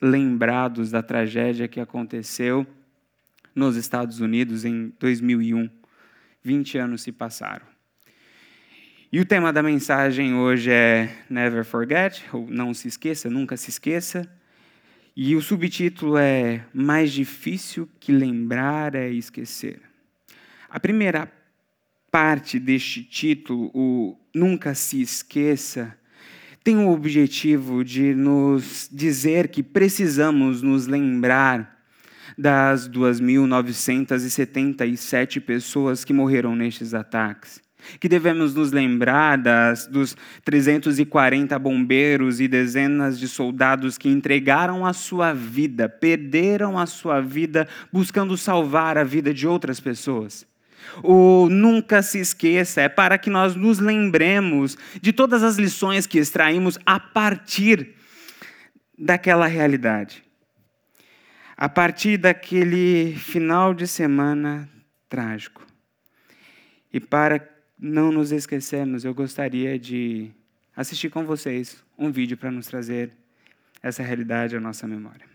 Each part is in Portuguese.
lembrados da tragédia que aconteceu nos Estados Unidos em 2001. 20 anos se passaram. E o tema da mensagem hoje é Never Forget, ou Não se esqueça, nunca se esqueça. E o subtítulo é Mais difícil que lembrar é esquecer. A primeira parte deste título, o Nunca se esqueça, tem o objetivo de nos dizer que precisamos nos lembrar das 2.977 pessoas que morreram nestes ataques. Que devemos nos lembrar das, dos 340 bombeiros e dezenas de soldados que entregaram a sua vida, perderam a sua vida buscando salvar a vida de outras pessoas. O nunca se esqueça é para que nós nos lembremos de todas as lições que extraímos a partir daquela realidade. A partir daquele final de semana trágico. E para não nos esquecermos, eu gostaria de assistir com vocês um vídeo para nos trazer essa realidade à nossa memória.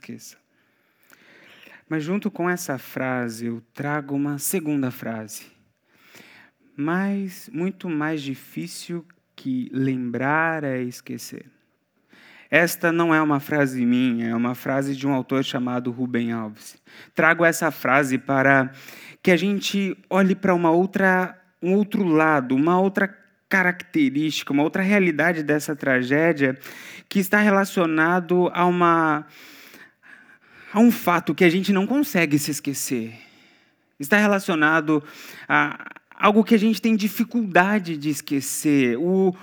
Esqueça. Mas junto com essa frase, eu trago uma segunda frase. Mas muito mais difícil que lembrar é esquecer. Esta não é uma frase minha, é uma frase de um autor chamado Rubem Alves. Trago essa frase para que a gente olhe para uma outra, um outro lado, uma outra característica, uma outra realidade dessa tragédia que está relacionado a uma há um fato que a gente não consegue se esquecer. Está relacionado a algo que a gente tem dificuldade de esquecer. O,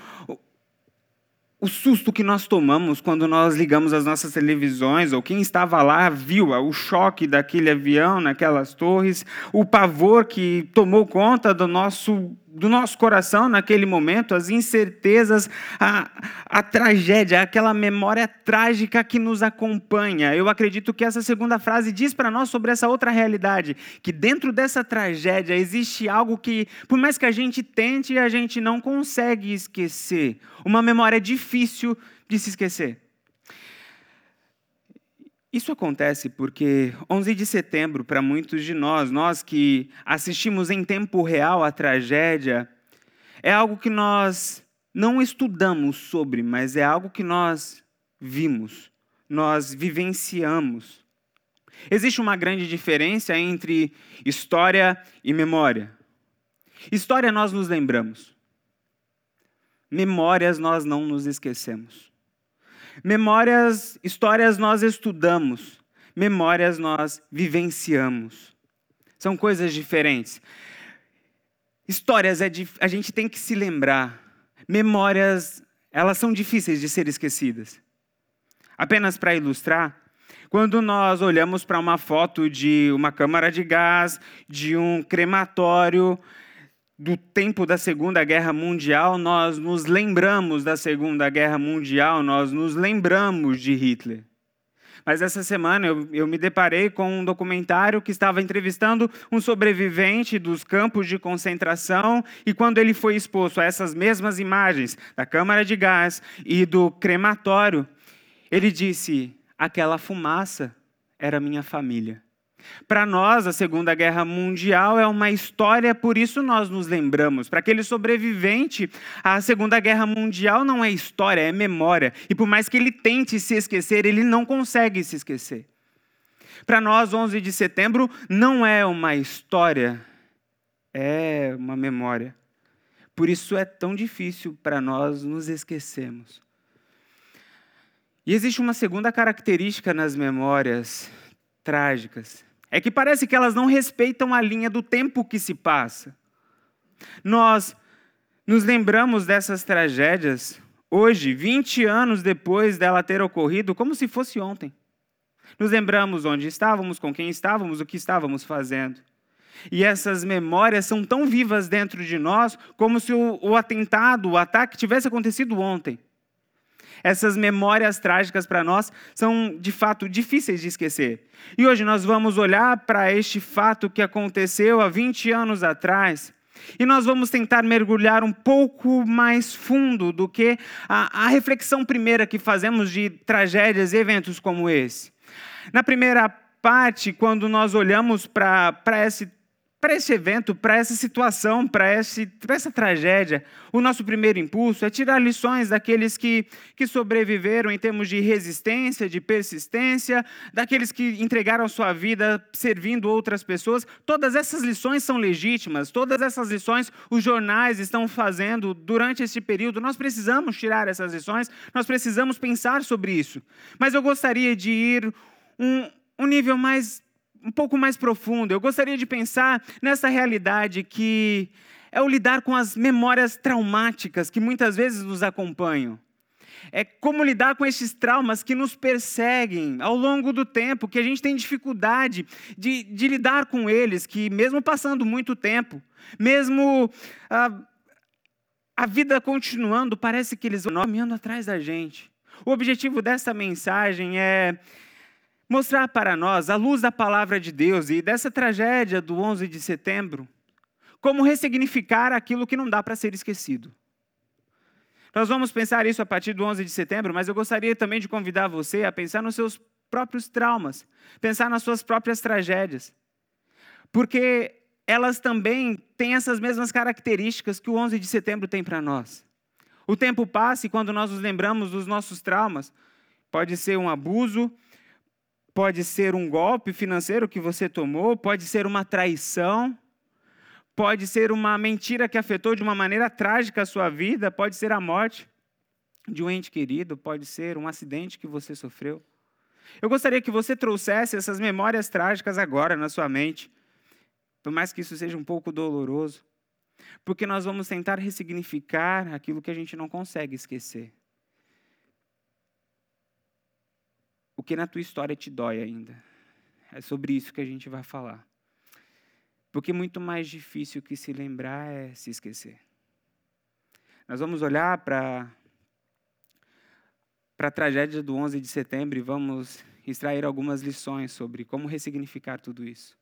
o susto que nós tomamos quando nós ligamos as nossas televisões, ou quem estava lá viu o choque daquele avião naquelas torres, o pavor que tomou conta do nosso, do nosso coração naquele momento, as incertezas, a, a tragédia, aquela memória trágica que nos acompanha. Eu acredito que essa segunda frase diz para nós sobre essa outra realidade, que dentro dessa tragédia existe algo que, por mais que a gente tente, a gente não consegue esquecer. Uma memória difícil difícil de se esquecer. Isso acontece porque 11 de setembro, para muitos de nós, nós que assistimos em tempo real a tragédia, é algo que nós não estudamos sobre, mas é algo que nós vimos, nós vivenciamos. Existe uma grande diferença entre história e memória. História nós nos lembramos. Memórias nós não nos esquecemos. Memórias, histórias nós estudamos. Memórias nós vivenciamos. São coisas diferentes. Histórias é de, a gente tem que se lembrar. Memórias elas são difíceis de ser esquecidas. Apenas para ilustrar, quando nós olhamos para uma foto de uma câmara de gás, de um crematório, do tempo da Segunda Guerra Mundial, nós nos lembramos da Segunda Guerra Mundial, nós nos lembramos de Hitler. Mas essa semana eu, eu, me deparei com um documentário que estava entrevistando um sobrevivente dos campos de concentração e quando ele foi exposto a essas mesmas imagens da câmara de gás e do crematório, ele disse: aquela fumaça era minha família. Para nós, a Segunda Guerra Mundial é uma história, por isso nós nos lembramos. Para aquele sobrevivente, a Segunda Guerra Mundial não é história, é memória. E por mais que ele tente se esquecer, ele não consegue se esquecer. Para nós, 11 de setembro não é uma história, é uma memória. Por isso é tão difícil para nós nos esquecermos. E existe uma segunda característica nas memórias trágicas. É que parece que elas não respeitam a linha do tempo que se passa. Nós nos lembramos dessas tragédias hoje, 20 anos depois dela ter ocorrido, como se fosse ontem. Nos lembramos onde estávamos, com quem estávamos, o que estávamos fazendo. E essas memórias são tão vivas dentro de nós como se o, o atentado, o ataque tivesse acontecido ontem. Essas memórias trágicas para nós são, de fato, difíceis de esquecer. E hoje nós vamos olhar para este fato que aconteceu há 20 anos atrás. E nós vamos tentar mergulhar um pouco mais fundo do que a, a reflexão primeira que fazemos de tragédias e eventos como esse. Na primeira parte, quando nós olhamos para esse para esse evento, para essa situação, para essa tragédia, o nosso primeiro impulso é tirar lições daqueles que, que sobreviveram em termos de resistência, de persistência, daqueles que entregaram sua vida servindo outras pessoas. Todas essas lições são legítimas, todas essas lições os jornais estão fazendo durante esse período. Nós precisamos tirar essas lições, nós precisamos pensar sobre isso. Mas eu gostaria de ir um, um nível mais um pouco mais profundo. Eu gostaria de pensar nessa realidade que é o lidar com as memórias traumáticas que muitas vezes nos acompanham. É como lidar com esses traumas que nos perseguem ao longo do tempo, que a gente tem dificuldade de, de lidar com eles, que mesmo passando muito tempo, mesmo a, a vida continuando, parece que eles vão caminhando atrás da gente. O objetivo dessa mensagem é mostrar para nós, à luz da palavra de Deus e dessa tragédia do 11 de setembro, como ressignificar aquilo que não dá para ser esquecido. Nós vamos pensar isso a partir do 11 de setembro, mas eu gostaria também de convidar você a pensar nos seus próprios traumas, pensar nas suas próprias tragédias. Porque elas também têm essas mesmas características que o 11 de setembro tem para nós. O tempo passa e quando nós nos lembramos dos nossos traumas, pode ser um abuso, Pode ser um golpe financeiro que você tomou, pode ser uma traição, pode ser uma mentira que afetou de uma maneira trágica a sua vida, pode ser a morte de um ente querido, pode ser um acidente que você sofreu. Eu gostaria que você trouxesse essas memórias trágicas agora na sua mente, por mais que isso seja um pouco doloroso, porque nós vamos tentar ressignificar aquilo que a gente não consegue esquecer. O que na tua história te dói ainda. É sobre isso que a gente vai falar. Porque muito mais difícil que se lembrar é se esquecer. Nós vamos olhar para para a tragédia do 11 de setembro e vamos extrair algumas lições sobre como ressignificar tudo isso.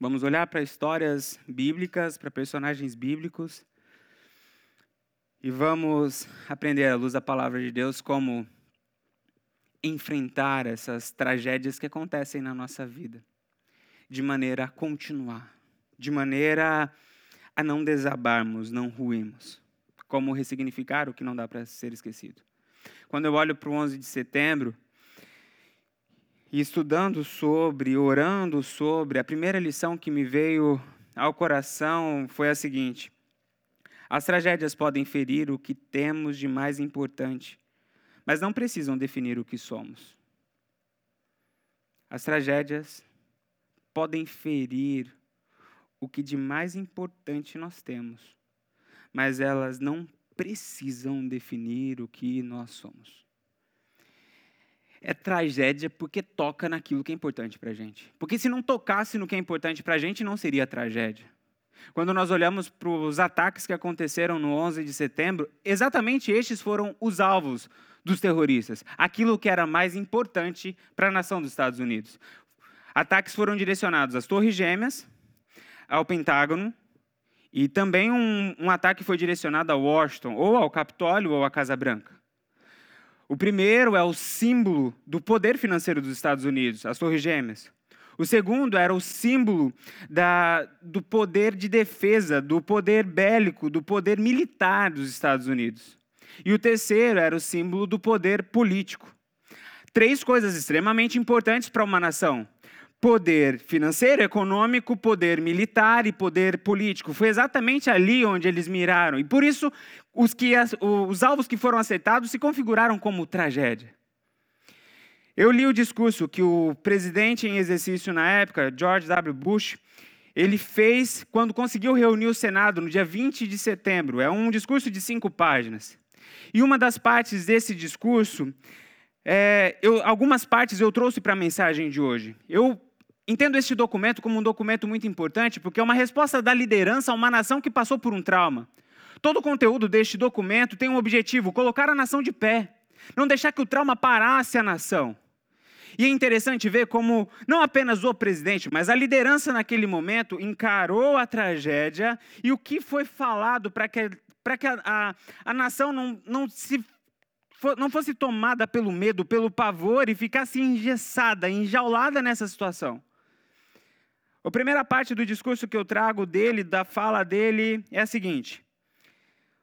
Vamos olhar para histórias bíblicas, para personagens bíblicos e vamos aprender à luz da palavra de Deus como enfrentar essas tragédias que acontecem na nossa vida, de maneira a continuar, de maneira a não desabarmos, não ruirmos. Como ressignificar o que não dá para ser esquecido. Quando eu olho para o 11 de setembro, e estudando sobre, orando sobre, a primeira lição que me veio ao coração foi a seguinte: as tragédias podem ferir o que temos de mais importante, mas não precisam definir o que somos. As tragédias podem ferir o que de mais importante nós temos, mas elas não precisam definir o que nós somos. É tragédia porque toca naquilo que é importante para a gente. Porque se não tocasse no que é importante para a gente, não seria tragédia. Quando nós olhamos para os ataques que aconteceram no 11 de setembro, exatamente estes foram os alvos dos terroristas. Aquilo que era mais importante para a nação dos Estados Unidos. Ataques foram direcionados às Torres Gêmeas, ao Pentágono, e também um, um ataque foi direcionado a Washington, ou ao Capitólio, ou à Casa Branca. O primeiro é o símbolo do poder financeiro dos Estados Unidos, as Torres Gêmeas. O segundo era o símbolo da, do poder de defesa, do poder bélico, do poder militar dos Estados Unidos. E o terceiro era o símbolo do poder político. Três coisas extremamente importantes para uma nação: poder financeiro, econômico, poder militar e poder político. Foi exatamente ali onde eles miraram. E por isso, os, que, os alvos que foram aceitados se configuraram como tragédia. Eu li o discurso que o presidente em exercício na época, George W. Bush, ele fez quando conseguiu reunir o Senado no dia 20 de setembro. É um discurso de cinco páginas. E uma das partes desse discurso, é, eu, algumas partes eu trouxe para a mensagem de hoje. Eu Entendo este documento como um documento muito importante, porque é uma resposta da liderança a uma nação que passou por um trauma. Todo o conteúdo deste documento tem um objetivo: colocar a nação de pé, não deixar que o trauma parasse a nação. E é interessante ver como não apenas o presidente, mas a liderança naquele momento encarou a tragédia e o que foi falado para que, que a, a, a nação não, não, se, não fosse tomada pelo medo, pelo pavor e ficasse engessada, enjaulada nessa situação. A primeira parte do discurso que eu trago dele, da fala dele, é a seguinte: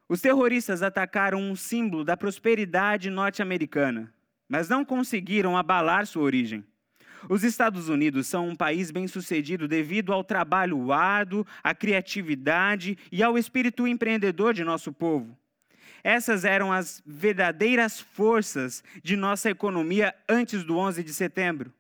Os terroristas atacaram um símbolo da prosperidade norte-americana, mas não conseguiram abalar sua origem. Os Estados Unidos são um país bem-sucedido devido ao trabalho árduo, à criatividade e ao espírito empreendedor de nosso povo. Essas eram as verdadeiras forças de nossa economia antes do 11 de setembro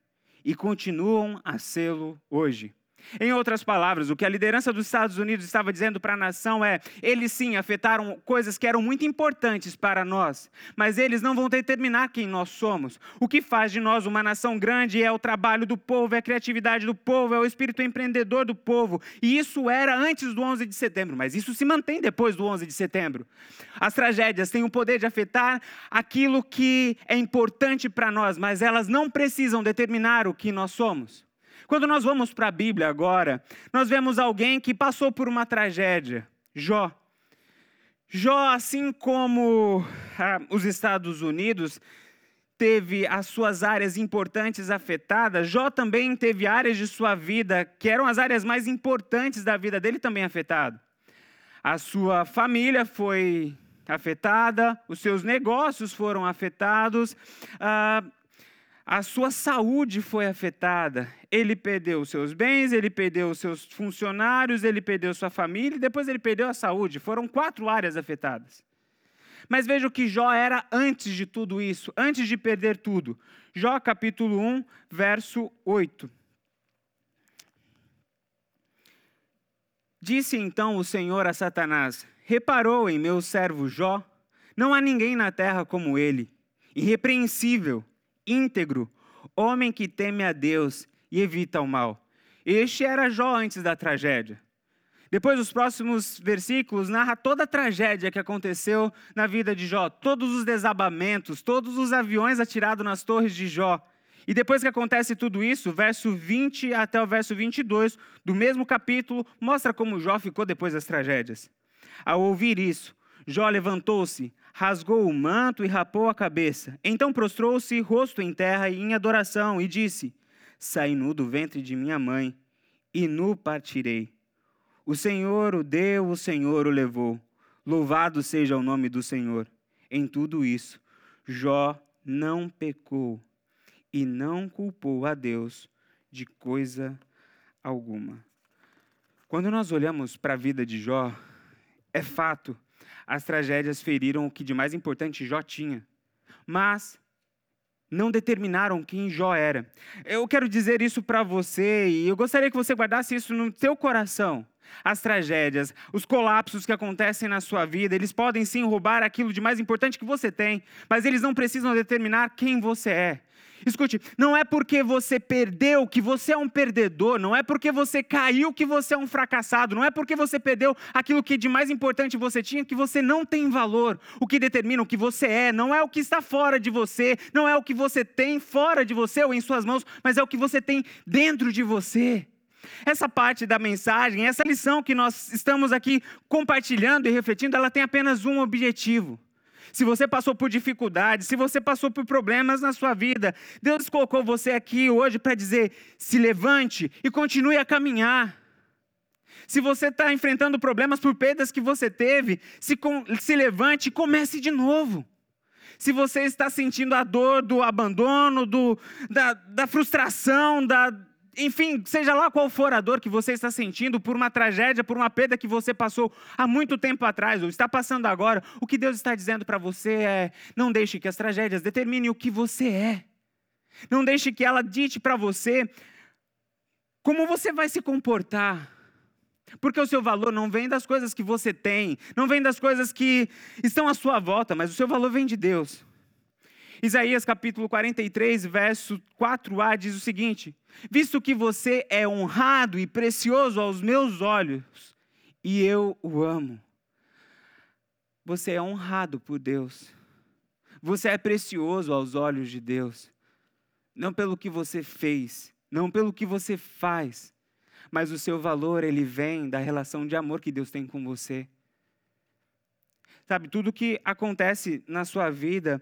e continuam a sê-lo hoje. Em outras palavras, o que a liderança dos Estados Unidos estava dizendo para a nação é: eles sim afetaram coisas que eram muito importantes para nós, mas eles não vão determinar quem nós somos. O que faz de nós uma nação grande é o trabalho do povo, é a criatividade do povo, é o espírito empreendedor do povo. E isso era antes do 11 de setembro, mas isso se mantém depois do 11 de setembro. As tragédias têm o poder de afetar aquilo que é importante para nós, mas elas não precisam determinar o que nós somos. Quando nós vamos para a Bíblia agora, nós vemos alguém que passou por uma tragédia, Jó. Jó, assim como ah, os Estados Unidos, teve as suas áreas importantes afetadas, Jó também teve áreas de sua vida que eram as áreas mais importantes da vida dele também afetado. A sua família foi afetada, os seus negócios foram afetados, ah, a sua saúde foi afetada. Ele perdeu os seus bens, ele perdeu os seus funcionários, ele perdeu sua família e depois ele perdeu a saúde. Foram quatro áreas afetadas. Mas veja o que Jó era antes de tudo isso, antes de perder tudo. Jó capítulo 1, verso 8. Disse então o Senhor a Satanás: Reparou em meu servo Jó? Não há ninguém na terra como ele, irrepreensível íntegro, homem que teme a Deus e evita o mal. Este era Jó antes da tragédia. Depois, os próximos versículos narra toda a tragédia que aconteceu na vida de Jó, todos os desabamentos, todos os aviões atirados nas torres de Jó. E depois que acontece tudo isso, verso 20 até o verso 22 do mesmo capítulo, mostra como Jó ficou depois das tragédias. Ao ouvir isso, Jó levantou-se, rasgou o manto e rapou a cabeça. Então prostrou-se, rosto em terra e em adoração, e disse: Saí nu do ventre de minha mãe, e nu partirei. O Senhor o deu, o Senhor o levou. Louvado seja o nome do Senhor. Em tudo isso, Jó não pecou e não culpou a Deus de coisa alguma. Quando nós olhamos para a vida de Jó, é fato as tragédias feriram o que de mais importante Jó tinha. Mas não determinaram quem Jó era. Eu quero dizer isso para você e eu gostaria que você guardasse isso no seu coração. as tragédias, os colapsos que acontecem na sua vida, eles podem sim roubar aquilo de mais importante que você tem, mas eles não precisam determinar quem você é. Escute, não é porque você perdeu que você é um perdedor, não é porque você caiu que você é um fracassado, não é porque você perdeu aquilo que de mais importante você tinha que você não tem valor. O que determina o que você é não é o que está fora de você, não é o que você tem fora de você ou em suas mãos, mas é o que você tem dentro de você. Essa parte da mensagem, essa lição que nós estamos aqui compartilhando e refletindo, ela tem apenas um objetivo se você passou por dificuldades, se você passou por problemas na sua vida, Deus colocou você aqui hoje para dizer: se levante e continue a caminhar. Se você está enfrentando problemas por perdas que você teve, se, com, se levante e comece de novo. Se você está sentindo a dor do abandono, do, da, da frustração, da, enfim, seja lá qual for a dor que você está sentindo por uma tragédia, por uma perda que você passou há muito tempo atrás ou está passando agora, o que Deus está dizendo para você é: não deixe que as tragédias determinem o que você é. Não deixe que ela dite para você como você vai se comportar. Porque o seu valor não vem das coisas que você tem, não vem das coisas que estão à sua volta, mas o seu valor vem de Deus. Isaías capítulo 43, verso 4a diz o seguinte: Visto que você é honrado e precioso aos meus olhos, e eu o amo. Você é honrado por Deus. Você é precioso aos olhos de Deus. Não pelo que você fez, não pelo que você faz, mas o seu valor ele vem da relação de amor que Deus tem com você. Sabe, tudo que acontece na sua vida,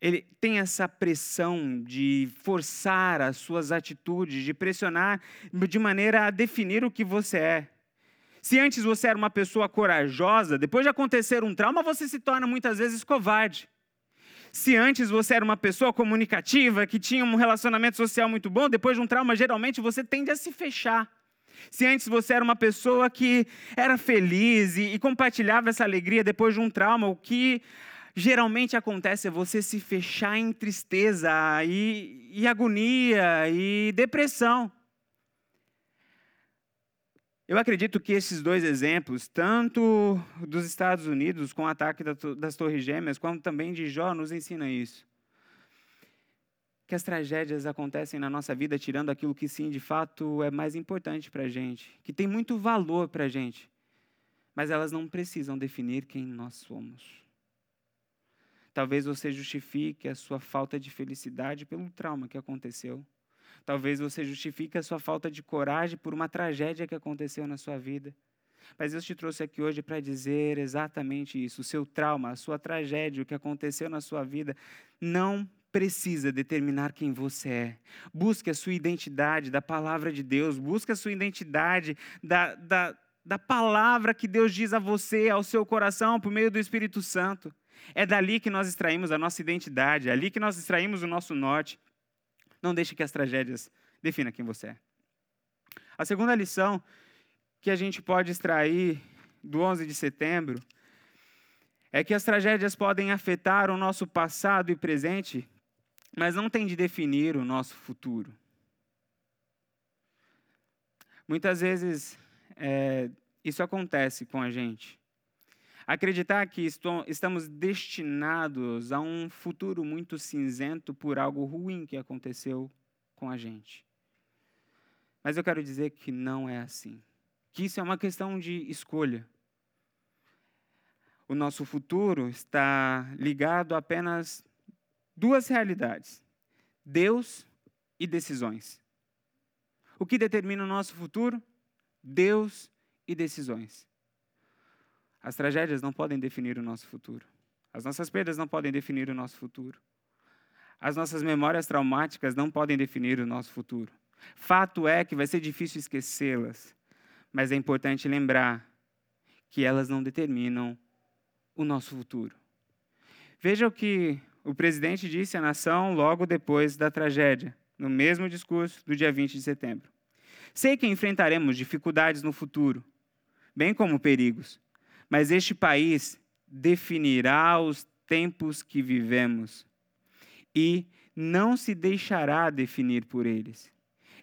ele tem essa pressão de forçar as suas atitudes, de pressionar de maneira a definir o que você é. Se antes você era uma pessoa corajosa, depois de acontecer um trauma, você se torna muitas vezes covarde. Se antes você era uma pessoa comunicativa, que tinha um relacionamento social muito bom, depois de um trauma, geralmente você tende a se fechar. Se antes você era uma pessoa que era feliz e, e compartilhava essa alegria depois de um trauma, o que geralmente acontece é você se fechar em tristeza e, e agonia e depressão. Eu acredito que esses dois exemplos, tanto dos Estados Unidos com o ataque das Torres Gêmeas, quanto também de Jó, nos ensina isso. Que as tragédias acontecem na nossa vida tirando aquilo que sim, de fato, é mais importante para a gente, que tem muito valor para a gente, mas elas não precisam definir quem nós somos. Talvez você justifique a sua falta de felicidade pelo trauma que aconteceu. Talvez você justifique a sua falta de coragem por uma tragédia que aconteceu na sua vida. Mas Deus te trouxe aqui hoje para dizer exatamente isso. O seu trauma, a sua tragédia, o que aconteceu na sua vida, não precisa determinar quem você é. Busque a sua identidade da palavra de Deus, busque a sua identidade da, da, da palavra que Deus diz a você, ao seu coração, por meio do Espírito Santo. É dali que nós extraímos a nossa identidade, é ali que nós extraímos o nosso norte. Não deixe que as tragédias definam quem você é. A segunda lição que a gente pode extrair do 11 de setembro é que as tragédias podem afetar o nosso passado e presente, mas não tem de definir o nosso futuro. Muitas vezes é, isso acontece com a gente. Acreditar que estamos destinados a um futuro muito cinzento por algo ruim que aconteceu com a gente. Mas eu quero dizer que não é assim. Que isso é uma questão de escolha. O nosso futuro está ligado a apenas duas realidades: Deus e decisões. O que determina o nosso futuro? Deus e decisões. As tragédias não podem definir o nosso futuro. As nossas perdas não podem definir o nosso futuro. As nossas memórias traumáticas não podem definir o nosso futuro. Fato é que vai ser difícil esquecê-las, mas é importante lembrar que elas não determinam o nosso futuro. Veja o que o presidente disse à nação logo depois da tragédia, no mesmo discurso do dia 20 de setembro. Sei que enfrentaremos dificuldades no futuro, bem como perigos, mas este país definirá os tempos que vivemos e não se deixará definir por eles.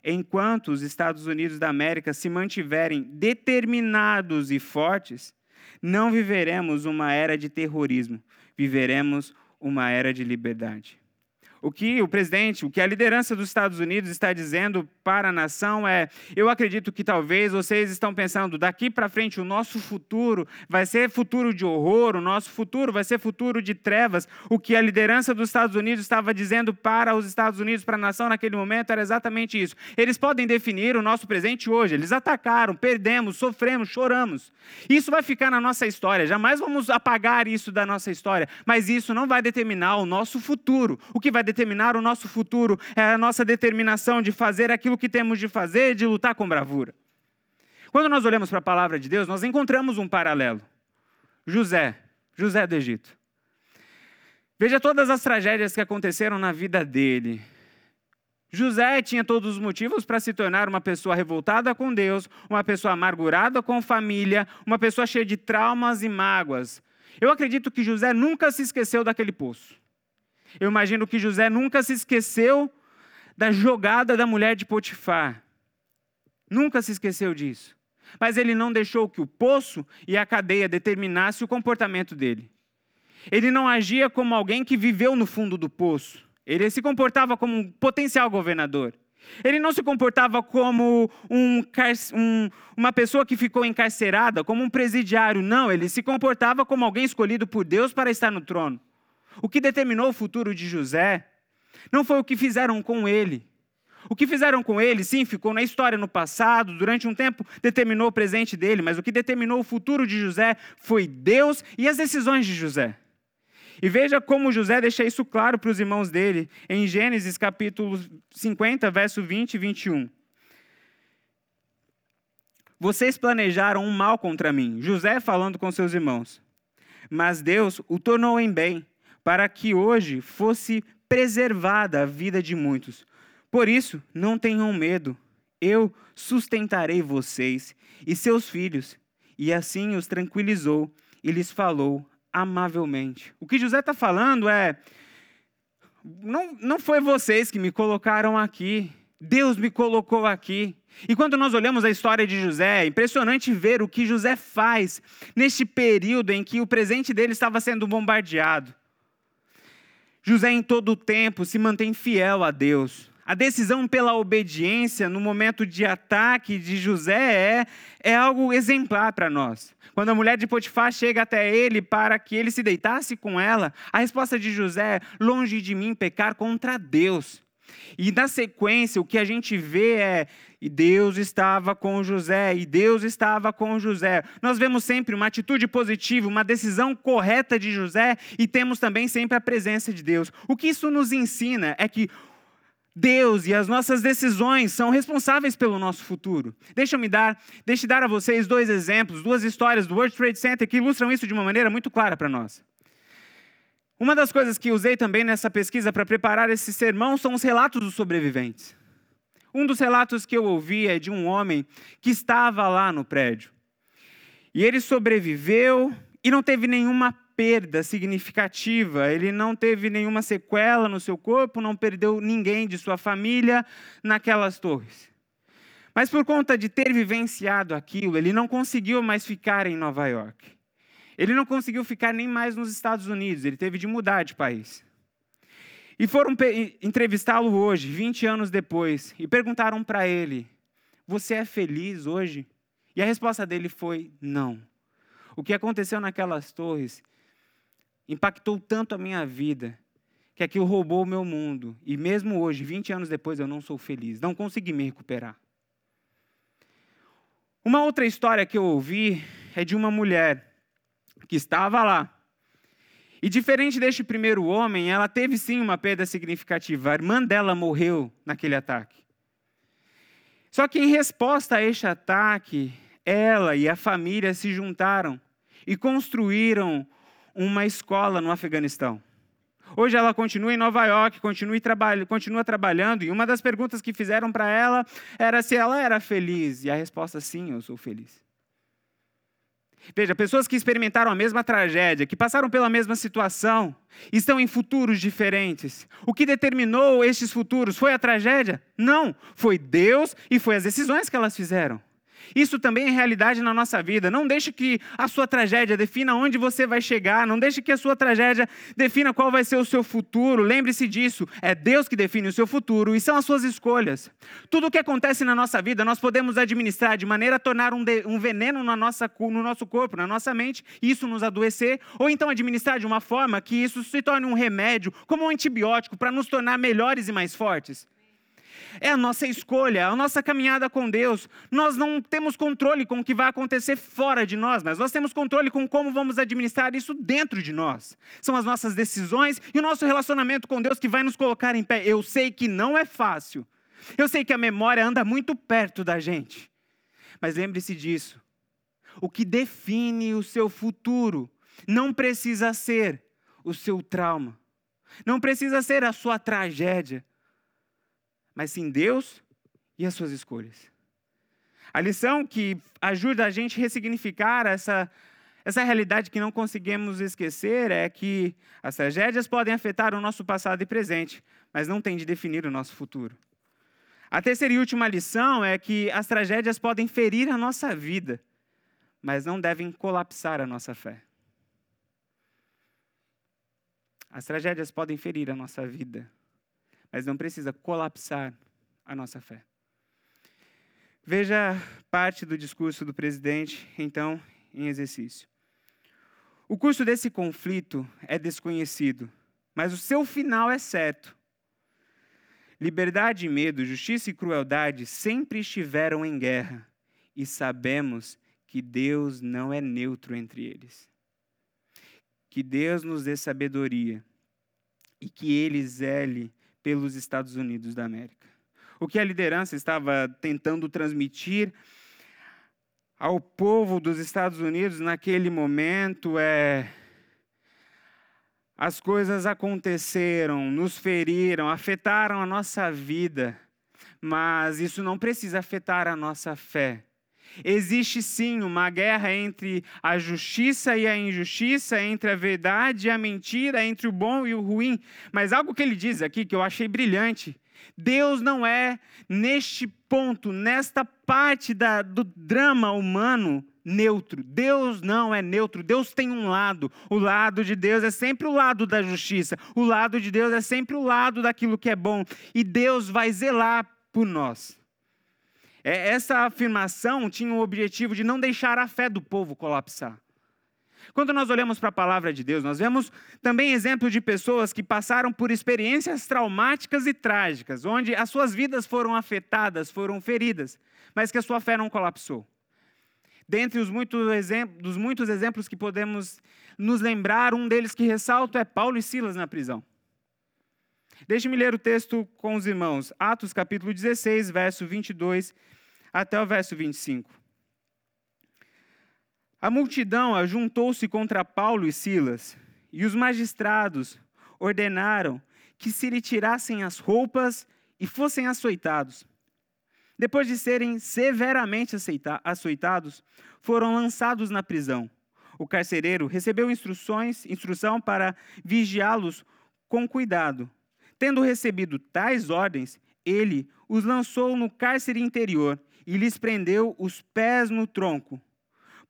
enquanto os Estados Unidos da América se mantiverem determinados e fortes, não viveremos uma era de terrorismo, viveremos uma era de liberdade. O que o presidente, o que a liderança dos Estados Unidos está dizendo para a nação é: eu acredito que talvez vocês estão pensando, daqui para frente o nosso futuro vai ser futuro de horror, o nosso futuro vai ser futuro de trevas. O que a liderança dos Estados Unidos estava dizendo para os Estados Unidos, para a nação naquele momento, era exatamente isso. Eles podem definir o nosso presente hoje. Eles atacaram, perdemos, sofremos, choramos. Isso vai ficar na nossa história. Jamais vamos apagar isso da nossa história. Mas isso não vai determinar o nosso futuro. O que vai determinar o nosso futuro é a nossa determinação de fazer aquilo que temos de fazer, de lutar com bravura. Quando nós olhamos para a palavra de Deus, nós encontramos um paralelo. José, José do Egito. Veja todas as tragédias que aconteceram na vida dele. José tinha todos os motivos para se tornar uma pessoa revoltada com Deus, uma pessoa amargurada com família, uma pessoa cheia de traumas e mágoas. Eu acredito que José nunca se esqueceu daquele poço. Eu imagino que José nunca se esqueceu da jogada da mulher de Potifar. Nunca se esqueceu disso. Mas ele não deixou que o poço e a cadeia determinasse o comportamento dele. Ele não agia como alguém que viveu no fundo do poço. Ele se comportava como um potencial governador. Ele não se comportava como um, um, uma pessoa que ficou encarcerada, como um presidiário. Não, ele se comportava como alguém escolhido por Deus para estar no trono. O que determinou o futuro de José não foi o que fizeram com ele. O que fizeram com ele, sim, ficou na história no passado, durante um tempo determinou o presente dele, mas o que determinou o futuro de José foi Deus e as decisões de José. E veja como José deixa isso claro para os irmãos dele, em Gênesis capítulo 50, verso 20 e 21. Vocês planejaram um mal contra mim, José falando com seus irmãos, mas Deus o tornou em bem, para que hoje fosse preservada a vida de muitos. Por isso, não tenham medo, eu sustentarei vocês e seus filhos. E assim os tranquilizou e lhes falou amavelmente. O que José está falando é: não, não foi vocês que me colocaram aqui, Deus me colocou aqui. E quando nós olhamos a história de José, é impressionante ver o que José faz neste período em que o presente dele estava sendo bombardeado. José, em todo o tempo, se mantém fiel a Deus. A decisão pela obediência no momento de ataque de José é, é algo exemplar para nós. Quando a mulher de Potifar chega até ele para que ele se deitasse com ela, a resposta de José é: longe de mim pecar contra Deus. E na sequência, o que a gente vê é: e Deus estava com José, e Deus estava com José. Nós vemos sempre uma atitude positiva, uma decisão correta de José, e temos também sempre a presença de Deus. O que isso nos ensina é que Deus e as nossas decisões são responsáveis pelo nosso futuro. Deixa eu me dar, deixe dar a vocês dois exemplos, duas histórias do World Trade Center que ilustram isso de uma maneira muito clara para nós. Uma das coisas que usei também nessa pesquisa para preparar esse sermão são os relatos dos sobreviventes. Um dos relatos que eu ouvi é de um homem que estava lá no prédio. E ele sobreviveu e não teve nenhuma perda significativa, ele não teve nenhuma sequela no seu corpo, não perdeu ninguém de sua família naquelas torres. Mas por conta de ter vivenciado aquilo, ele não conseguiu mais ficar em Nova York. Ele não conseguiu ficar nem mais nos Estados Unidos, ele teve de mudar de país. E foram entrevistá-lo hoje, 20 anos depois, e perguntaram para ele: Você é feliz hoje? E a resposta dele foi: Não. O que aconteceu naquelas torres impactou tanto a minha vida que aquilo roubou o meu mundo. E mesmo hoje, 20 anos depois, eu não sou feliz, não consegui me recuperar. Uma outra história que eu ouvi é de uma mulher que estava lá. E diferente deste primeiro homem, ela teve sim uma perda significativa. A irmã dela morreu naquele ataque. Só que em resposta a este ataque, ela e a família se juntaram e construíram uma escola no Afeganistão. Hoje ela continua em Nova York, continua, continua trabalhando, e uma das perguntas que fizeram para ela era se ela era feliz. E a resposta sim, eu sou feliz. Veja, pessoas que experimentaram a mesma tragédia, que passaram pela mesma situação, estão em futuros diferentes. O que determinou estes futuros foi a tragédia? Não, foi Deus e foi as decisões que elas fizeram. Isso também é realidade na nossa vida. Não deixe que a sua tragédia defina onde você vai chegar. Não deixe que a sua tragédia defina qual vai ser o seu futuro. Lembre-se disso. É Deus que define o seu futuro e são as suas escolhas. Tudo o que acontece na nossa vida, nós podemos administrar de maneira a tornar um, de, um veneno na nossa, no nosso corpo, na nossa mente, e isso nos adoecer. Ou então administrar de uma forma que isso se torne um remédio, como um antibiótico, para nos tornar melhores e mais fortes. É a nossa escolha, a nossa caminhada com Deus. Nós não temos controle com o que vai acontecer fora de nós, mas nós temos controle com como vamos administrar isso dentro de nós. São as nossas decisões e o nosso relacionamento com Deus que vai nos colocar em pé. Eu sei que não é fácil. Eu sei que a memória anda muito perto da gente. Mas lembre-se disso. O que define o seu futuro não precisa ser o seu trauma. Não precisa ser a sua tragédia mas sim Deus e as suas escolhas. A lição que ajuda a gente a ressignificar essa, essa realidade que não conseguimos esquecer é que as tragédias podem afetar o nosso passado e presente, mas não tem de definir o nosso futuro. A terceira e última lição é que as tragédias podem ferir a nossa vida, mas não devem colapsar a nossa fé. As tragédias podem ferir a nossa vida, mas não precisa colapsar a nossa fé. Veja parte do discurso do presidente, então, em exercício. O curso desse conflito é desconhecido, mas o seu final é certo. Liberdade e medo, justiça e crueldade sempre estiveram em guerra, e sabemos que Deus não é neutro entre eles. Que Deus nos dê sabedoria e que Ele zele pelos Estados Unidos da América. O que a liderança estava tentando transmitir ao povo dos Estados Unidos naquele momento é as coisas aconteceram, nos feriram, afetaram a nossa vida, mas isso não precisa afetar a nossa fé. Existe sim uma guerra entre a justiça e a injustiça, entre a verdade e a mentira, entre o bom e o ruim. Mas algo que ele diz aqui que eu achei brilhante. Deus não é, neste ponto, nesta parte da, do drama humano, neutro. Deus não é neutro. Deus tem um lado. O lado de Deus é sempre o lado da justiça. O lado de Deus é sempre o lado daquilo que é bom. E Deus vai zelar por nós. É, essa afirmação tinha o objetivo de não deixar a fé do povo colapsar. Quando nós olhamos para a palavra de Deus, nós vemos também exemplos de pessoas que passaram por experiências traumáticas e trágicas, onde as suas vidas foram afetadas, foram feridas, mas que a sua fé não colapsou. Dentre os muitos, exemplos, dos muitos exemplos que podemos nos lembrar, um deles que ressalto é Paulo e Silas na prisão. Deixe-me ler o texto com os irmãos. Atos capítulo 16, verso 22 até o verso 25. A multidão ajuntou-se contra Paulo e Silas, e os magistrados ordenaram que se lhe tirassem as roupas e fossem açoitados. Depois de serem severamente açoitados, foram lançados na prisão. O carcereiro recebeu instruções, instrução para vigiá-los com cuidado, Tendo recebido tais ordens, ele os lançou no cárcere interior e lhes prendeu os pés no tronco.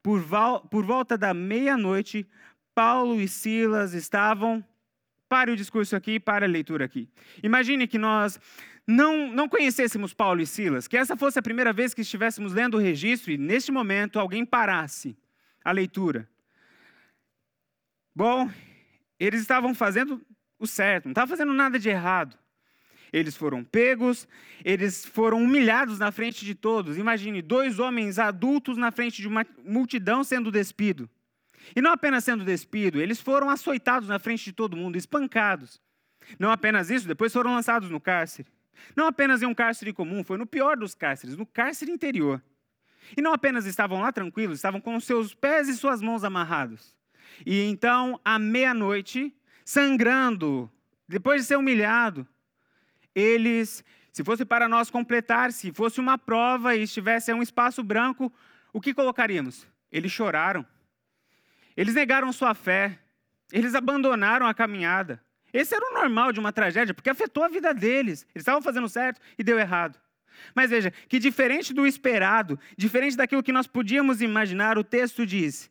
Por, por volta da meia-noite, Paulo e Silas estavam. Pare o discurso aqui, para a leitura aqui. Imagine que nós não, não conhecêssemos Paulo e Silas, que essa fosse a primeira vez que estivéssemos lendo o registro e, neste momento, alguém parasse a leitura. Bom, eles estavam fazendo o certo, não estava fazendo nada de errado. Eles foram pegos, eles foram humilhados na frente de todos. Imagine dois homens adultos na frente de uma multidão sendo despido. E não apenas sendo despido, eles foram açoitados na frente de todo mundo, espancados. Não apenas isso, depois foram lançados no cárcere. Não apenas em um cárcere comum, foi no pior dos cárceres, no cárcere interior. E não apenas estavam lá tranquilos, estavam com seus pés e suas mãos amarrados. E então, à meia-noite, sangrando, depois de ser humilhado, eles, se fosse para nós completar, se fosse uma prova e estivesse um espaço branco, o que colocaríamos? Eles choraram, Eles negaram sua fé. Eles abandonaram a caminhada. Esse era o normal de uma tragédia, porque afetou a vida deles. Eles estavam fazendo certo e deu errado. Mas veja, que diferente do esperado, diferente daquilo que nós podíamos imaginar, o texto diz: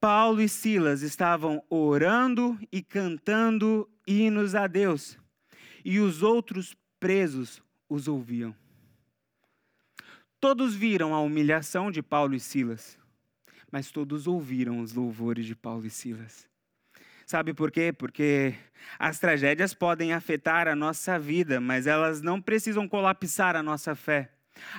Paulo e Silas estavam orando e cantando hinos a Deus, e os outros presos os ouviam. Todos viram a humilhação de Paulo e Silas, mas todos ouviram os louvores de Paulo e Silas. Sabe por quê? Porque as tragédias podem afetar a nossa vida, mas elas não precisam colapsar a nossa fé.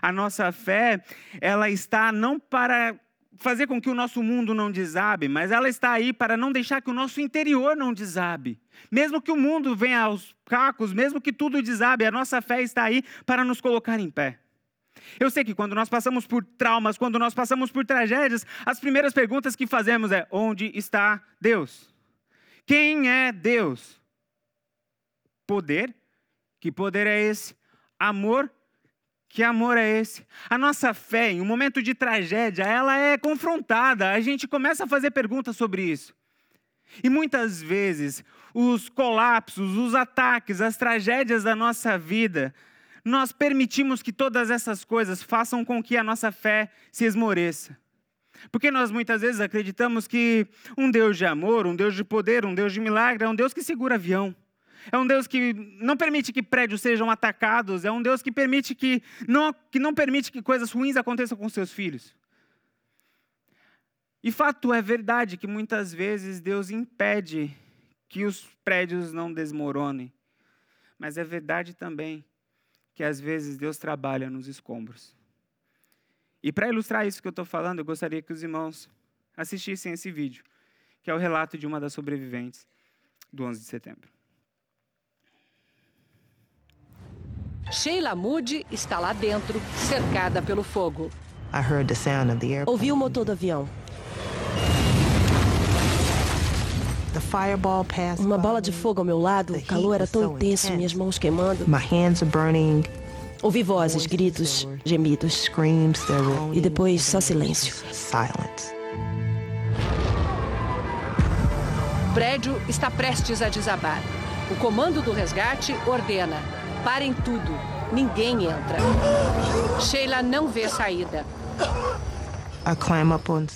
A nossa fé, ela está não para fazer com que o nosso mundo não desabe, mas ela está aí para não deixar que o nosso interior não desabe. Mesmo que o mundo venha aos cacos, mesmo que tudo desabe, a nossa fé está aí para nos colocar em pé. Eu sei que quando nós passamos por traumas, quando nós passamos por tragédias, as primeiras perguntas que fazemos é: onde está Deus? Quem é Deus? Poder? Que poder é esse? Amor? Que amor é esse? A nossa fé, em um momento de tragédia, ela é confrontada. A gente começa a fazer perguntas sobre isso. E muitas vezes, os colapsos, os ataques, as tragédias da nossa vida, nós permitimos que todas essas coisas façam com que a nossa fé se esmoreça. Porque nós muitas vezes acreditamos que um Deus de amor, um Deus de poder, um Deus de milagre é um Deus que segura avião. É um Deus que não permite que prédios sejam atacados, é um Deus que permite que não, que não permite que coisas ruins aconteçam com seus filhos. E fato é verdade que muitas vezes Deus impede que os prédios não desmoronem. Mas é verdade também que às vezes Deus trabalha nos escombros. E para ilustrar isso que eu estou falando, eu gostaria que os irmãos assistissem esse vídeo, que é o relato de uma das sobreviventes do 11 de setembro. Sheila Moody está lá dentro, cercada pelo fogo. Ouvi o motor do avião. Uma bola de fogo ao meu lado, o calor era tão intenso, minhas mãos queimando. Ouvi vozes, gritos, gemidos. E depois só silêncio. O prédio está prestes a desabar. O comando do resgate ordena: parem tudo. Ninguém entra. Sheila não vê saída.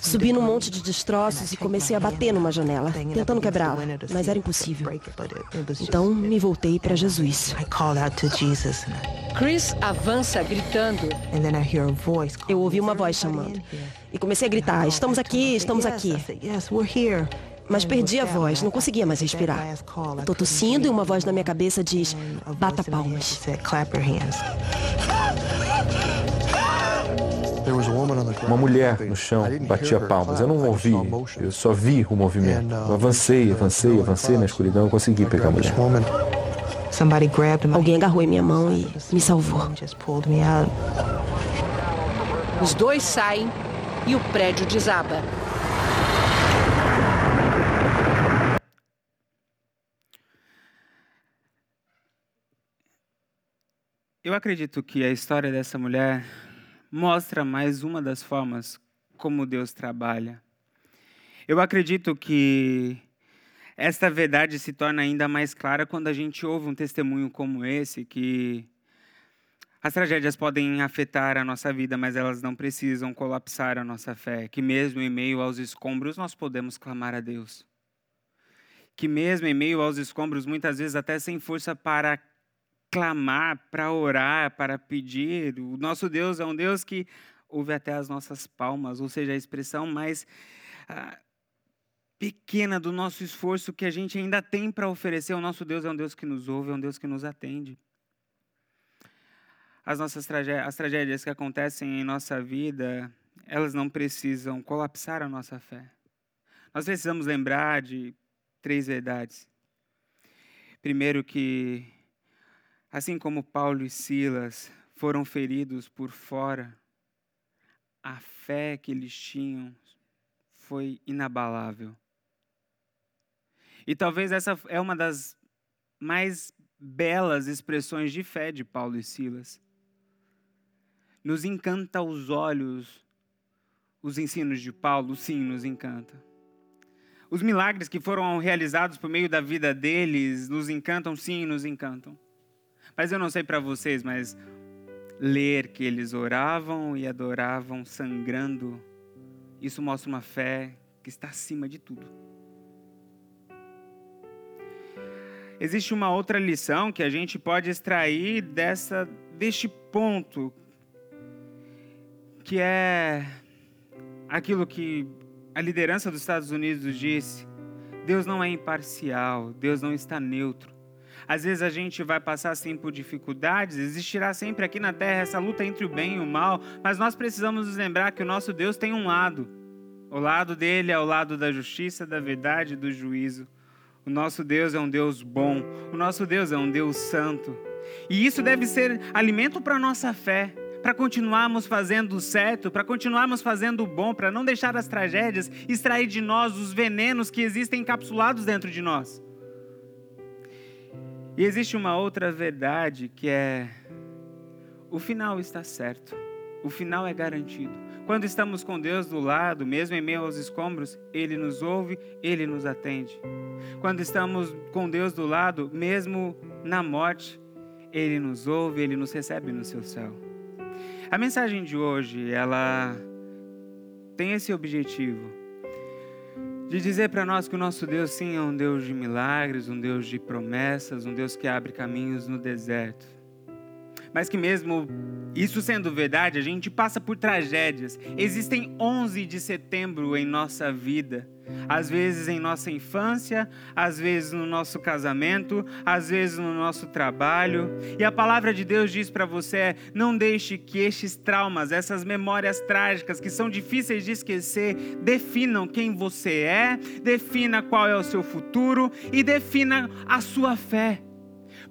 Subi num monte de destroços e comecei a bater numa janela, tentando quebrá-la, mas era impossível. Então me voltei para Jesus. Chris avança gritando. Eu ouvi uma voz chamando. E comecei a gritar: Estamos aqui, estamos aqui. Mas perdi a voz, não conseguia mais respirar. Estou tossindo e uma voz na minha cabeça diz: Bata palmas. Uma mulher no chão batia palmas. Eu não ouvi, eu só vi o movimento. Eu avancei, avancei, avancei na escuridão e consegui pegar a mulher. Alguém agarrou em minha mão e me salvou. Os dois saem e o prédio desaba. Eu acredito que a história dessa mulher mostra mais uma das formas como Deus trabalha. Eu acredito que esta verdade se torna ainda mais clara quando a gente ouve um testemunho como esse, que as tragédias podem afetar a nossa vida, mas elas não precisam colapsar a nossa fé. Que mesmo em meio aos escombros nós podemos clamar a Deus. Que mesmo em meio aos escombros, muitas vezes até sem força para clamar, para orar, para pedir. O nosso Deus é um Deus que ouve até as nossas palmas, ou seja, a expressão mais ah, pequena do nosso esforço que a gente ainda tem para oferecer. O nosso Deus é um Deus que nos ouve, é um Deus que nos atende. As nossas tragédias, as tragédias que acontecem em nossa vida, elas não precisam colapsar a nossa fé. Nós precisamos lembrar de três verdades. Primeiro, que Assim como Paulo e Silas foram feridos por fora, a fé que eles tinham foi inabalável. E talvez essa é uma das mais belas expressões de fé de Paulo e Silas. Nos encanta aos olhos os ensinos de Paulo, sim, nos encanta. Os milagres que foram realizados por meio da vida deles nos encantam, sim, nos encantam. Mas eu não sei para vocês, mas ler que eles oravam e adoravam sangrando, isso mostra uma fé que está acima de tudo. Existe uma outra lição que a gente pode extrair dessa deste ponto, que é aquilo que a liderança dos Estados Unidos disse: Deus não é imparcial, Deus não está neutro. Às vezes a gente vai passar assim por dificuldades, existirá sempre aqui na terra essa luta entre o bem e o mal, mas nós precisamos nos lembrar que o nosso Deus tem um lado. O lado dele é o lado da justiça, da verdade, do juízo. O nosso Deus é um Deus bom, o nosso Deus é um Deus santo. E isso deve ser alimento para a nossa fé, para continuarmos fazendo o certo, para continuarmos fazendo o bom, para não deixar as tragédias extrair de nós os venenos que existem encapsulados dentro de nós. E existe uma outra verdade que é: o final está certo, o final é garantido. Quando estamos com Deus do lado, mesmo em meio aos escombros, Ele nos ouve, Ele nos atende. Quando estamos com Deus do lado, mesmo na morte, Ele nos ouve, Ele nos recebe no seu céu. A mensagem de hoje, ela tem esse objetivo de dizer para nós que o nosso Deus sim é um Deus de milagres, um Deus de promessas, um Deus que abre caminhos no deserto. Mas que mesmo isso sendo verdade, a gente passa por tragédias. Existem 11 de setembro em nossa vida às vezes em nossa infância, às vezes no nosso casamento, às vezes no nosso trabalho. E a palavra de Deus diz para você: não deixe que estes traumas, essas memórias trágicas que são difíceis de esquecer, definam quem você é, defina qual é o seu futuro e defina a sua fé.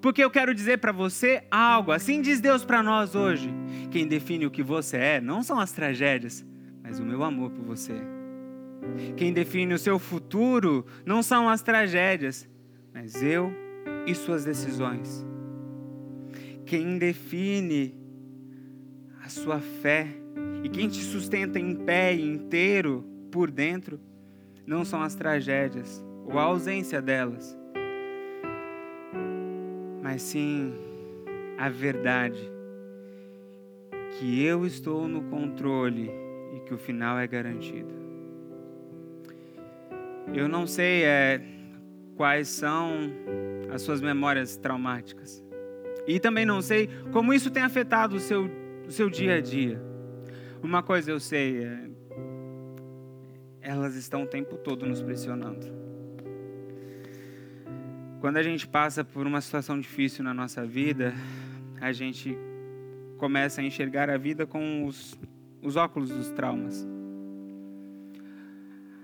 Porque eu quero dizer para você algo, assim diz Deus para nós hoje. Quem define o que você é não são as tragédias, mas o meu amor por você. Quem define o seu futuro não são as tragédias, mas eu e suas decisões. Quem define a sua fé e quem te sustenta em pé e inteiro por dentro não são as tragédias ou a ausência delas, mas sim a verdade que eu estou no controle e que o final é garantido. Eu não sei é, quais são as suas memórias traumáticas. E também não sei como isso tem afetado o seu, o seu dia a dia. Uma coisa eu sei, é, elas estão o tempo todo nos pressionando. Quando a gente passa por uma situação difícil na nossa vida, a gente começa a enxergar a vida com os, os óculos dos traumas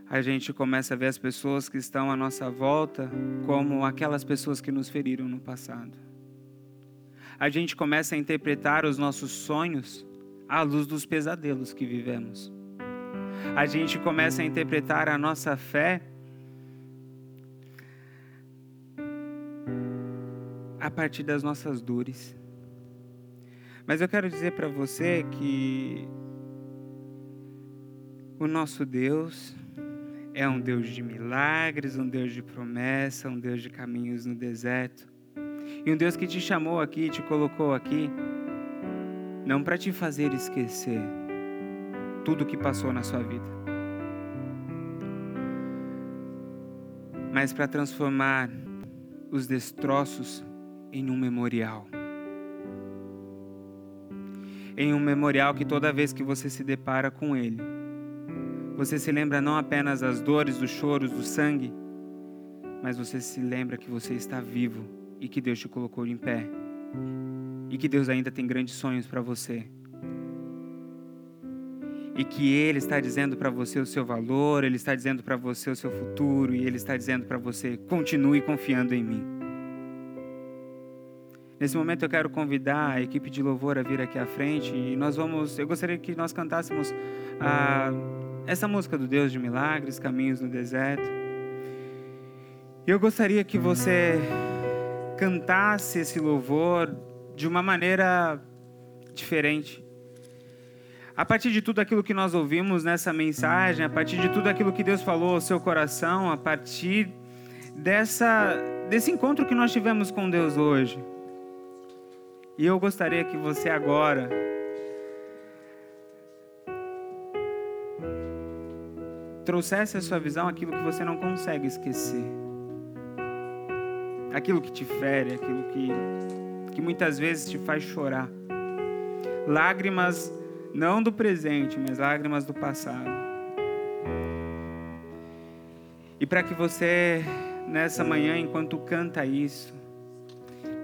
a gente começa a ver as pessoas que estão à nossa volta como aquelas pessoas que nos feriram no passado. A gente começa a interpretar os nossos sonhos à luz dos pesadelos que vivemos. A gente começa a interpretar a nossa fé a partir das nossas dores. Mas eu quero dizer para você que o nosso Deus, é um Deus de milagres, um Deus de promessa, um Deus de caminhos no deserto. E um Deus que te chamou aqui, te colocou aqui, não para te fazer esquecer tudo o que passou na sua vida, mas para transformar os destroços em um memorial. Em um memorial que toda vez que você se depara com ele, você se lembra não apenas das dores, dos choros, do sangue, mas você se lembra que você está vivo e que Deus te colocou em pé. E que Deus ainda tem grandes sonhos para você. E que Ele está dizendo para você o seu valor, Ele está dizendo para você o seu futuro, e Ele está dizendo para você: continue confiando em mim. Nesse momento eu quero convidar a equipe de louvor a vir aqui à frente e nós vamos. Eu gostaria que nós cantássemos a essa música do Deus de milagres, caminhos no deserto. Eu gostaria que você cantasse esse louvor de uma maneira diferente. a partir de tudo aquilo que nós ouvimos nessa mensagem, a partir de tudo aquilo que Deus falou ao seu coração, a partir dessa, desse encontro que nós tivemos com Deus hoje. E eu gostaria que você agora trouxesse a sua visão aquilo que você não consegue esquecer. Aquilo que te fere, aquilo que, que muitas vezes te faz chorar. Lágrimas não do presente, mas lágrimas do passado. E para que você, nessa manhã, enquanto canta isso,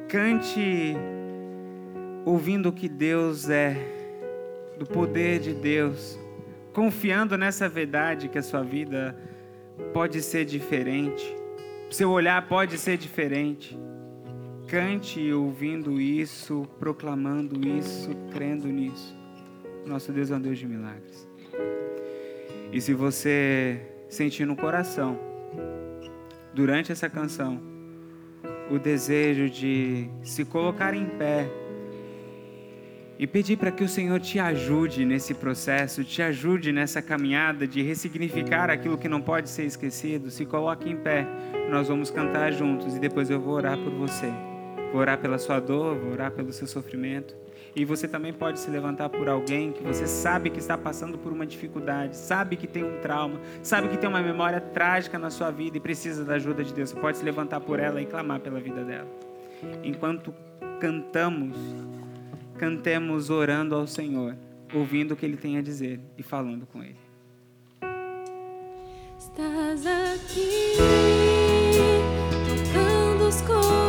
cante ouvindo o que Deus é, do poder de Deus, confiando nessa verdade que a sua vida pode ser diferente, seu olhar pode ser diferente. Cante ouvindo isso, proclamando isso, crendo nisso. Nosso Deus é um Deus de milagres. E se você sentir no coração, durante essa canção, o desejo de se colocar em pé e pedir para que o Senhor te ajude nesse processo, te ajude nessa caminhada de ressignificar aquilo que não pode ser esquecido, se coloque em pé. Nós vamos cantar juntos e depois eu vou orar por você. Vou orar pela sua dor, vou orar pelo seu sofrimento. E você também pode se levantar por alguém que você sabe que está passando por uma dificuldade, sabe que tem um trauma, sabe que tem uma memória trágica na sua vida e precisa da ajuda de Deus. Você pode se levantar por ela e clamar pela vida dela. Enquanto cantamos, cantemos orando ao Senhor, ouvindo o que Ele tem a dizer e falando com Ele. Estás aqui, tocando os corações.